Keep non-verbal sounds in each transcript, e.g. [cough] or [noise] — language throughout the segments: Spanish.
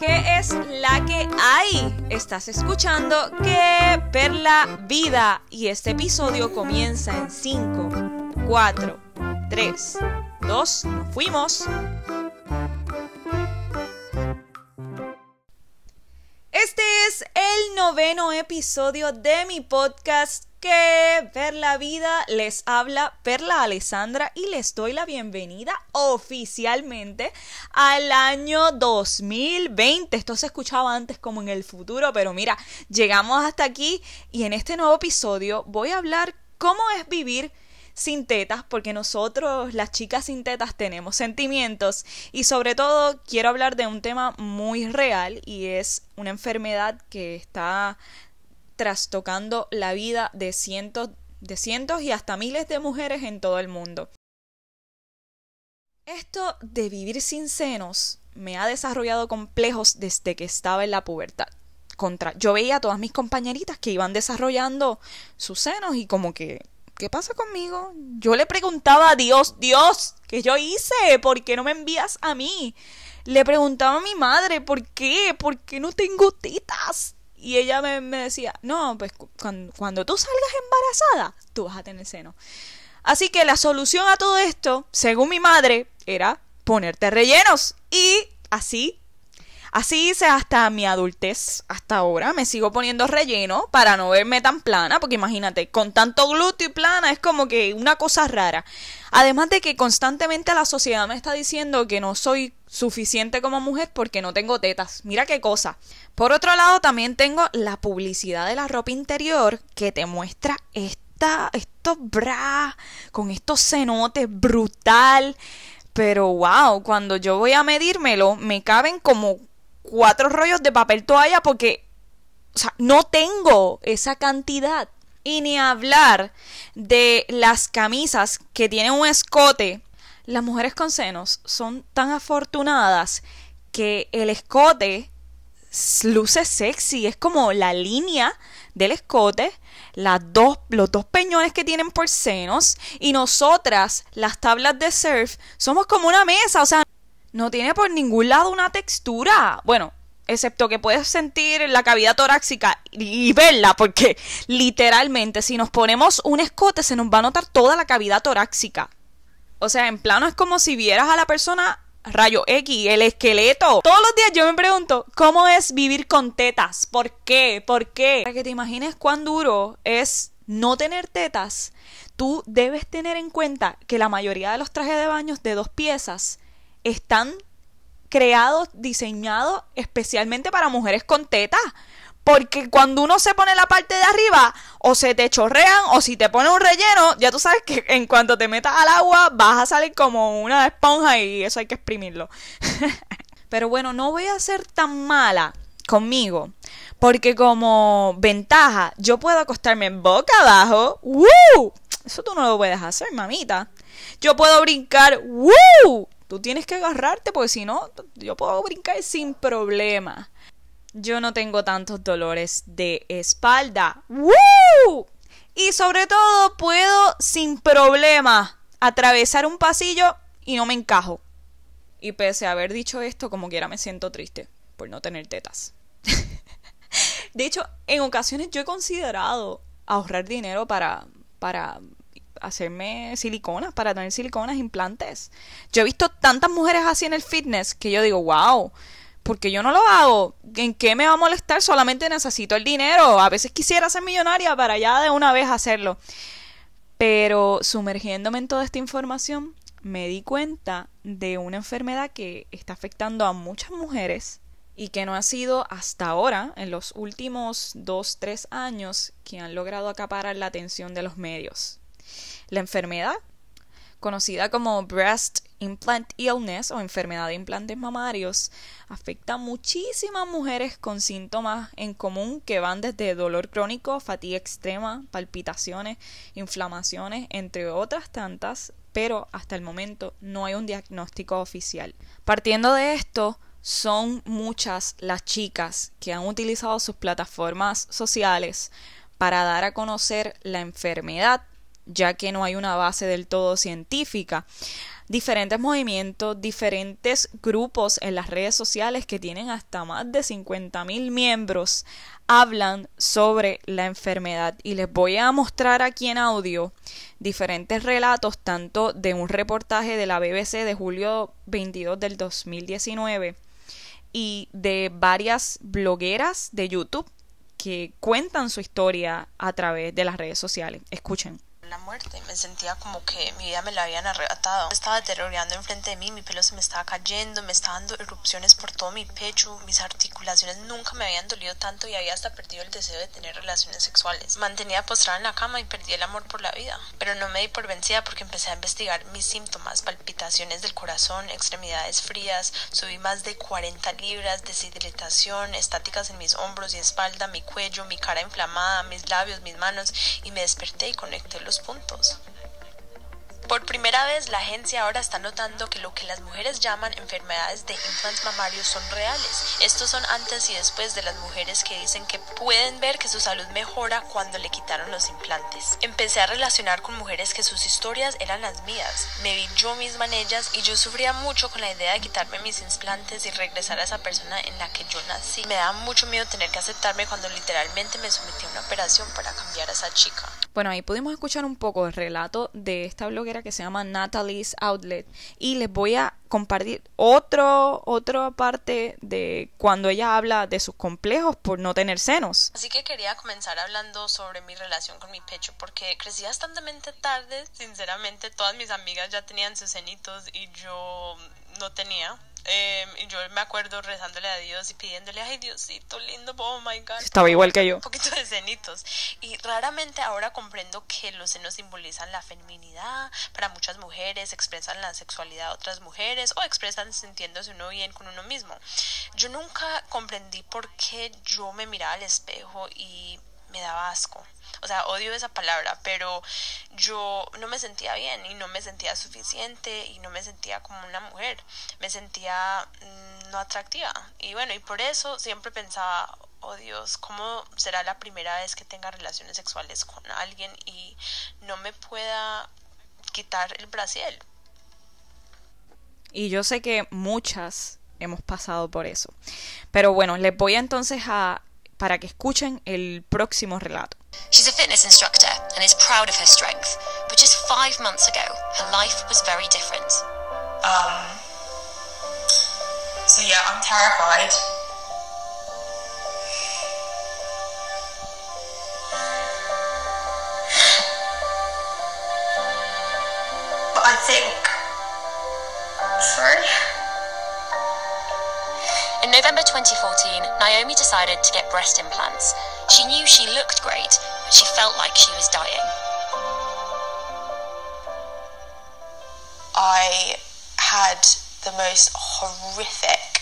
¿Qué es la que hay? Estás escuchando Que Perla Vida y este episodio comienza en 5, 4, 3, 2, fuimos. Este es el noveno episodio de mi podcast que ver la vida les habla Perla Alessandra y les doy la bienvenida oficialmente al año 2020. Esto se escuchaba antes como en el futuro, pero mira, llegamos hasta aquí y en este nuevo episodio voy a hablar cómo es vivir sin tetas, porque nosotros, las chicas sin tetas, tenemos sentimientos y sobre todo quiero hablar de un tema muy real y es una enfermedad que está trastocando la vida de cientos, de cientos y hasta miles de mujeres en todo el mundo. Esto de vivir sin senos me ha desarrollado complejos desde que estaba en la pubertad. Contra, yo veía a todas mis compañeritas que iban desarrollando sus senos y como que, ¿qué pasa conmigo? Yo le preguntaba a Dios, Dios, ¿qué yo hice? ¿Por qué no me envías a mí? Le preguntaba a mi madre, ¿por qué? ¿Por qué no tengo tetas? Y ella me, decía, no, pues cuando, tú salgas embarazada, tú vas a tener seno. Así que la solución a todo esto, según mi madre, era ponerte rellenos. Y así Así hice hasta mi adultez, hasta ahora. Me sigo poniendo relleno para no verme tan plana, porque imagínate, con tanto glúteo y plana es como que una cosa rara. Además de que constantemente la sociedad me está diciendo que no soy suficiente como mujer porque no tengo tetas. Mira qué cosa. Por otro lado, también tengo la publicidad de la ropa interior que te muestra esta, estos bras con estos cenotes brutal. Pero wow, cuando yo voy a medírmelo, me caben como cuatro rollos de papel toalla porque, o sea, no tengo esa cantidad. Y ni hablar de las camisas que tienen un escote. Las mujeres con senos son tan afortunadas que el escote luce sexy. Es como la línea del escote, las dos, los dos peñones que tienen por senos. Y nosotras, las tablas de surf, somos como una mesa. O sea, no tiene por ningún lado una textura. Bueno, excepto que puedes sentir la cavidad torácica y, verla, porque literalmente si nos ponemos un escote se nos va a notar toda la cavidad torácica. O sea, en plano es como si vieras a la persona rayo X, el esqueleto. Todos los días yo me pregunto, ¿cómo es vivir con tetas? ¿Por qué? ¿Por qué? Para que te imagines cuán duro es no tener tetas, tú debes tener en cuenta que la mayoría de los trajes de baños de dos piezas están creados, diseñados especialmente para mujeres con tetas. Porque cuando uno se pone la parte de arriba, o se te chorrean, o si te pone un relleno, ya tú sabes que en cuanto te metas al agua, vas a salir como una esponja y eso hay que exprimirlo. [laughs] Pero bueno, no voy a ser tan mala conmigo. Porque como ventaja, yo puedo acostarme boca abajo. ¡Woo! Eso tú no lo puedes hacer, mamita. Yo puedo brincar. ¡Woo! Tú tienes que agarrarte porque si no, yo puedo brincar sin problema. Yo no tengo tantos dolores de espalda. ¡Woo! Y sobre todo puedo sin problema atravesar un pasillo y no me encajo. Y pese a haber dicho esto, como quiera me siento triste por no tener tetas. [laughs] de hecho, en ocasiones yo he considerado ahorrar dinero para, para hacerme siliconas, para tener siliconas, implantes. Yo he visto tantas mujeres así en el fitness que yo digo, wow, porque yo no lo hago. ¿En qué me va a molestar? Solamente necesito el dinero. A veces quisiera ser millonaria para ya de una vez hacerlo. Pero sumergiéndome en toda esta información, me di cuenta de una enfermedad que está afectando a muchas mujeres y que no ha sido hasta ahora, en los últimos dos, tres años, que han logrado acaparar la atención de los medios. La enfermedad, conocida como Breast Implant Illness o enfermedad de implantes mamarios, afecta a muchísimas mujeres con síntomas en común que van desde dolor crónico, fatiga extrema, palpitaciones, inflamaciones, entre otras tantas, pero hasta el momento no hay un diagnóstico oficial. Partiendo de esto, son muchas las chicas que han utilizado sus plataformas sociales para dar a conocer la enfermedad ya que no hay una base del todo científica. diferentes movimientos, diferentes grupos en las redes sociales que tienen hasta más de 50 mil miembros hablan sobre la enfermedad y les voy a mostrar aquí en audio diferentes relatos tanto de un reportaje de la BBC de julio 22 del 2019 y de varias blogueras de YouTube que cuentan su historia a través de las redes sociales. Escuchen la muerte. Me sentía como que mi vida me la habían arrebatado. Estaba deteriorando enfrente de mí, mi pelo se me estaba cayendo, me estaban dando erupciones por todo mi pecho, mis articulaciones nunca me habían dolido tanto y había hasta perdido el deseo de tener relaciones sexuales. Mantenía postrada en la cama y perdí el amor por la vida. Pero no me di por vencida porque empecé a investigar mis síntomas, palpitaciones del corazón, extremidades frías, subí más de 40 libras, deshidratación, estáticas en mis hombros y espalda, mi cuello, mi cara inflamada, mis labios, mis manos y me desperté y conecté los pontos Por primera vez, la agencia ahora está notando que lo que las mujeres llaman enfermedades de implantes mamarios son reales. Estos son antes y después de las mujeres que dicen que pueden ver que su salud mejora cuando le quitaron los implantes. Empecé a relacionar con mujeres que sus historias eran las mías. Me vi yo misma en ellas y yo sufría mucho con la idea de quitarme mis implantes y regresar a esa persona en la que yo nací. Me da mucho miedo tener que aceptarme cuando literalmente me sometí a una operación para cambiar a esa chica. Bueno, ahí pudimos escuchar un poco el relato de esta bloguera que se llama Natalie's Outlet y les voy a compartir otro otra parte de cuando ella habla de sus complejos por no tener senos. Así que quería comenzar hablando sobre mi relación con mi pecho porque crecí bastante tarde, sinceramente todas mis amigas ya tenían sus cenitos y yo no tenía. Eh, y yo me acuerdo rezándole a Dios y pidiéndole, ay Diosito lindo, oh my God. Estaba igual que yo. Un poquito de cenitos. Y raramente ahora comprendo que los senos simbolizan la feminidad. Para muchas mujeres expresan la sexualidad de otras mujeres o expresan sintiéndose uno bien con uno mismo. Yo nunca comprendí por qué yo me miraba al espejo y me daba asco. O sea, odio esa palabra, pero yo no me sentía bien y no me sentía suficiente y no me sentía como una mujer. Me sentía mm, no atractiva. Y bueno, y por eso siempre pensaba, oh Dios, ¿cómo será la primera vez que tenga relaciones sexuales con alguien y no me pueda quitar el brasiel? Y yo sé que muchas hemos pasado por eso. Pero bueno, les voy entonces a para que escuchen el próximo relato. She's a fitness instructor and is proud of her strength, but just five months ago, her life was very different. Um, so yeah, I'm terrified. November 2014, Naomi decided to get breast implants. She knew she looked great, but she felt like she was dying. I had the most horrific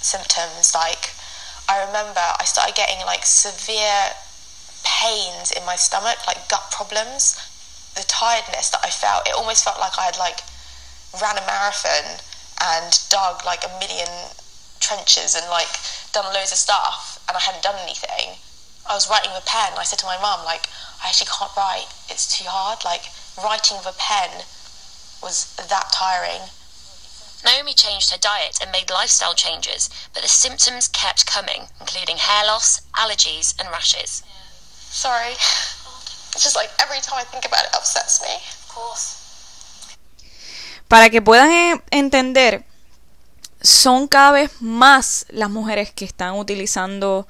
symptoms. Like, I remember I started getting like severe pains in my stomach, like gut problems. The tiredness that I felt, it almost felt like I had like ran a marathon and dug like a million trenches and like done loads of stuff and I hadn't done anything. I was writing with a pen. I said to my mum, like, I actually can't write. It's too hard. Like, writing with a pen was that tiring. Naomi changed her diet and made lifestyle changes, but the symptoms kept coming, including hair loss, allergies, and rashes. Sorry. It's just like every time I think about it, it upsets me. Of course. Para que puedan entender son cada vez más las mujeres que están utilizando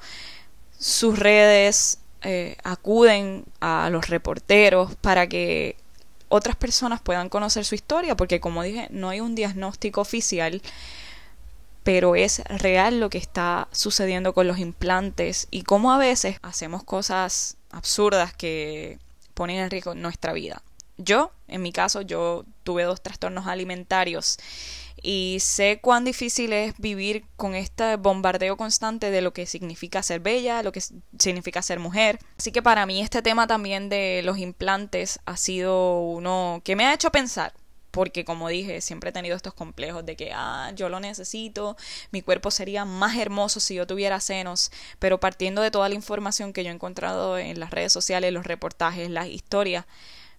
sus redes, eh, acuden a los reporteros para que otras personas puedan conocer su historia, porque como dije, no hay un diagnóstico oficial, pero es real lo que está sucediendo con los implantes y cómo a veces hacemos cosas absurdas que ponen en riesgo nuestra vida. Yo, en mi caso, yo tuve dos trastornos alimentarios y sé cuán difícil es vivir con este bombardeo constante de lo que significa ser bella, lo que significa ser mujer. Así que para mí este tema también de los implantes ha sido uno que me ha hecho pensar porque como dije, siempre he tenido estos complejos de que, ah, yo lo necesito, mi cuerpo sería más hermoso si yo tuviera senos, pero partiendo de toda la información que yo he encontrado en las redes sociales, los reportajes, las historias,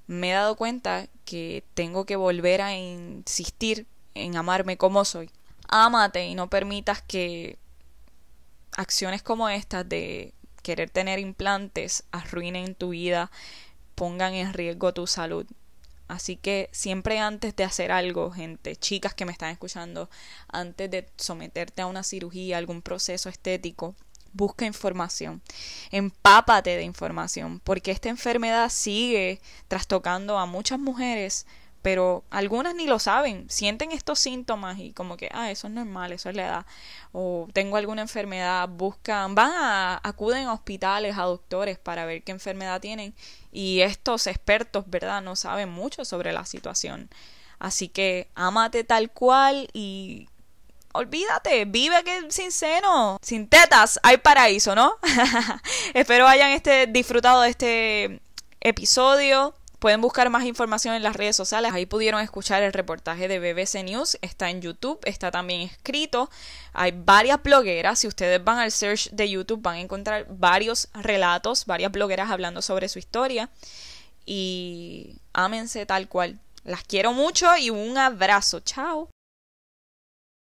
me he dado cuenta que tengo que volver a insistir en amarme como soy. Ámate y no permitas que acciones como estas de querer tener implantes arruinen tu vida, pongan en riesgo tu salud. Así que siempre antes de hacer algo, gente, chicas que me están escuchando, antes de someterte a una cirugía, algún proceso estético, busca información, empápate de información, porque esta enfermedad sigue trastocando a muchas mujeres, pero algunas ni lo saben, sienten estos síntomas y como que, ah, eso es normal, eso es la edad, o tengo alguna enfermedad, buscan, van a, acuden a hospitales, a doctores para ver qué enfermedad tienen y estos expertos, ¿verdad?, no saben mucho sobre la situación. Así que ámate tal cual y olvídate, vive que sin seno, sin tetas, hay paraíso, ¿no? [laughs] Espero hayan este, disfrutado de este episodio. Pueden buscar más información en las redes sociales. Ahí pudieron escuchar el reportaje de BBC News. Está en YouTube, está también escrito. Hay varias blogueras. Si ustedes van al search de YouTube van a encontrar varios relatos, varias blogueras hablando sobre su historia. Y ámense tal cual. Las quiero mucho y un abrazo. Chao.